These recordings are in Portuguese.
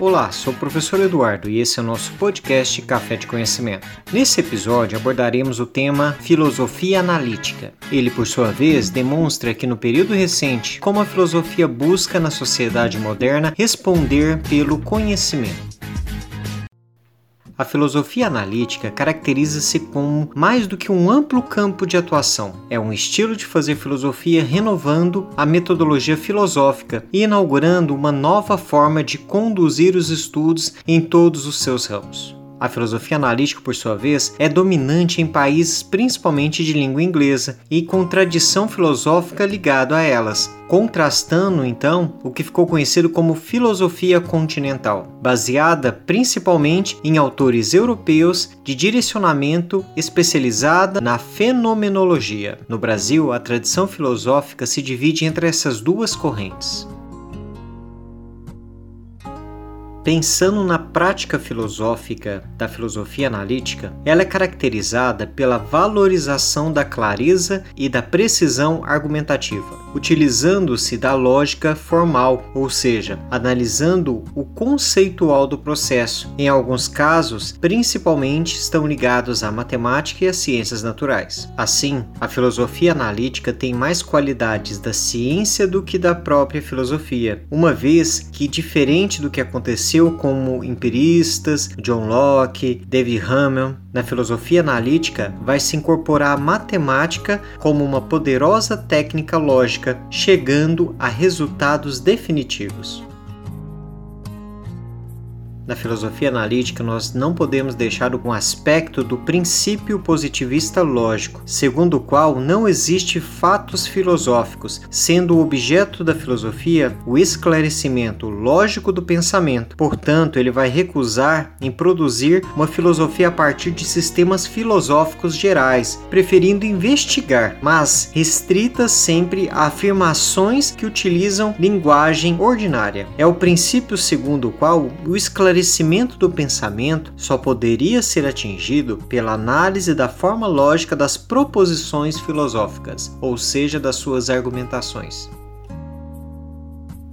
Olá, sou o professor Eduardo e esse é o nosso podcast Café de Conhecimento. Nesse episódio abordaremos o tema filosofia analítica. Ele, por sua vez, demonstra que no período recente como a filosofia busca na sociedade moderna responder pelo conhecimento. A filosofia analítica caracteriza-se como mais do que um amplo campo de atuação. É um estilo de fazer filosofia renovando a metodologia filosófica e inaugurando uma nova forma de conduzir os estudos em todos os seus ramos. A filosofia analítica, por sua vez, é dominante em países principalmente de língua inglesa e com tradição filosófica ligada a elas, contrastando então o que ficou conhecido como filosofia continental, baseada principalmente em autores europeus de direcionamento especializada na fenomenologia. No Brasil, a tradição filosófica se divide entre essas duas correntes. Pensando na prática filosófica da filosofia analítica, ela é caracterizada pela valorização da clareza e da precisão argumentativa, utilizando-se da lógica formal, ou seja, analisando o conceitual do processo. Em alguns casos, principalmente estão ligados à matemática e às ciências naturais. Assim, a filosofia analítica tem mais qualidades da ciência do que da própria filosofia, uma vez que, diferente do que aconteceu como empiristas, John Locke, David Hume, na filosofia analítica vai se incorporar a matemática como uma poderosa técnica lógica, chegando a resultados definitivos. Na filosofia analítica, nós não podemos deixar um aspecto do princípio positivista lógico, segundo o qual não existe fatos filosóficos, sendo o objeto da filosofia o esclarecimento lógico do pensamento. Portanto, ele vai recusar em produzir uma filosofia a partir de sistemas filosóficos gerais, preferindo investigar, mas restritas sempre a afirmações que utilizam linguagem ordinária. É o princípio segundo o qual o esclarecimento esclarecimento do pensamento só poderia ser atingido pela análise da forma lógica das proposições filosóficas, ou seja, das suas argumentações.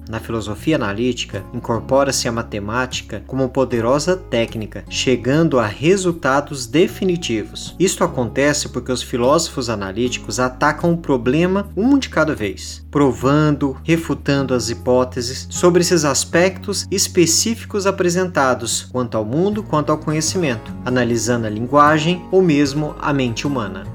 Na filosofia analítica, incorpora-se a matemática como poderosa técnica, chegando a resultados definitivos. Isto acontece porque os filósofos analíticos atacam o problema um de cada vez, provando, refutando as hipóteses sobre esses aspectos específicos apresentados, quanto ao mundo quanto ao conhecimento, analisando a linguagem ou mesmo a mente humana.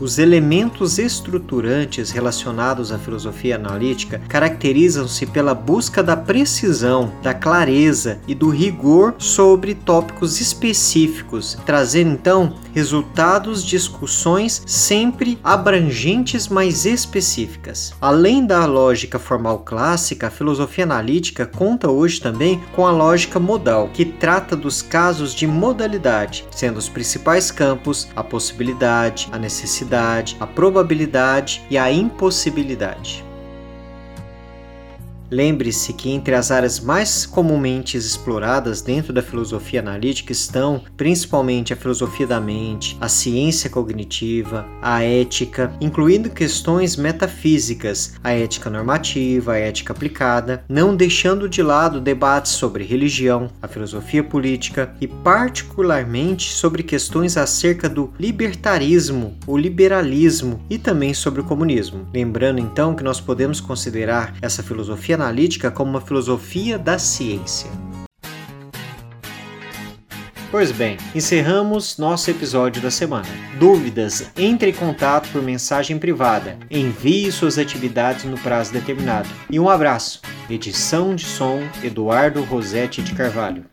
Os elementos estruturantes relacionados à filosofia analítica caracterizam-se pela busca da precisão, da clareza e do rigor sobre tópicos específicos, trazendo então resultados, discussões sempre abrangentes, mas específicas. Além da lógica formal clássica, a filosofia analítica conta hoje também com a lógica modal, que trata dos casos de modalidade, sendo os principais campos a possibilidade, a necessidade a probabilidade e a impossibilidade. Lembre-se que entre as áreas mais comumente exploradas dentro da filosofia analítica estão principalmente a filosofia da mente, a ciência cognitiva, a ética, incluindo questões metafísicas, a ética normativa, a ética aplicada, não deixando de lado debates sobre religião, a filosofia política e, particularmente, sobre questões acerca do libertarismo, o liberalismo e também sobre o comunismo. Lembrando então que nós podemos considerar essa filosofia analítica como uma filosofia da ciência. Pois bem, encerramos nosso episódio da semana. Dúvidas? Entre em contato por mensagem privada. Envie suas atividades no prazo determinado. E um abraço. Edição de som Eduardo Rosetti de Carvalho.